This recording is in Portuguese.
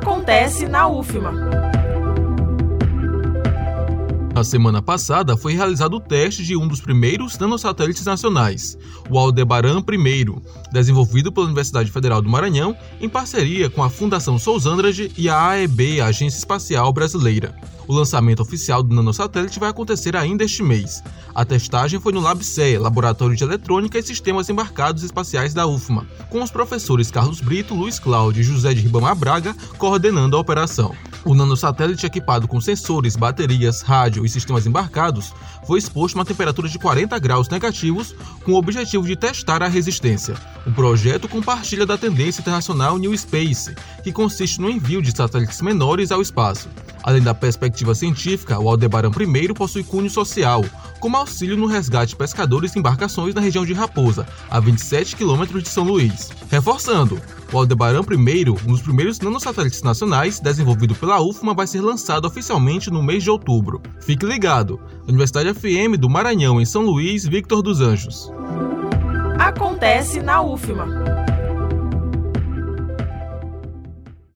Acontece na UFMA. Na semana passada foi realizado o teste de um dos primeiros nanosatélites nacionais, o Aldebaran I, desenvolvido pela Universidade Federal do Maranhão em parceria com a Fundação Sousandrade e a AEB, a Agência Espacial Brasileira. O lançamento oficial do nanosatélite vai acontecer ainda este mês. A testagem foi no LabCE, Laboratório de Eletrônica e Sistemas Embarcados Espaciais da UFMA, com os professores Carlos Brito, Luiz Cláudio e José de Ribamar Braga coordenando a operação. O nanosatélite equipado com sensores, baterias, rádio e sistemas embarcados foi exposto a uma temperatura de 40 graus negativos com o objetivo de testar a resistência. O projeto compartilha da tendência internacional New Space, que consiste no envio de satélites menores ao espaço. Além da perspectiva científica, o Aldebaran I possui cunho social, como auxílio no resgate de pescadores e embarcações na região de Raposa, a 27 quilômetros de São Luís. Reforçando, o Aldebaran I, um dos primeiros nanosatélites nacionais desenvolvido pela UFMA, vai ser lançado oficialmente no mês de outubro. Fique ligado! Universidade FM do Maranhão, em São Luís, Victor dos Anjos. Acontece na UFMA.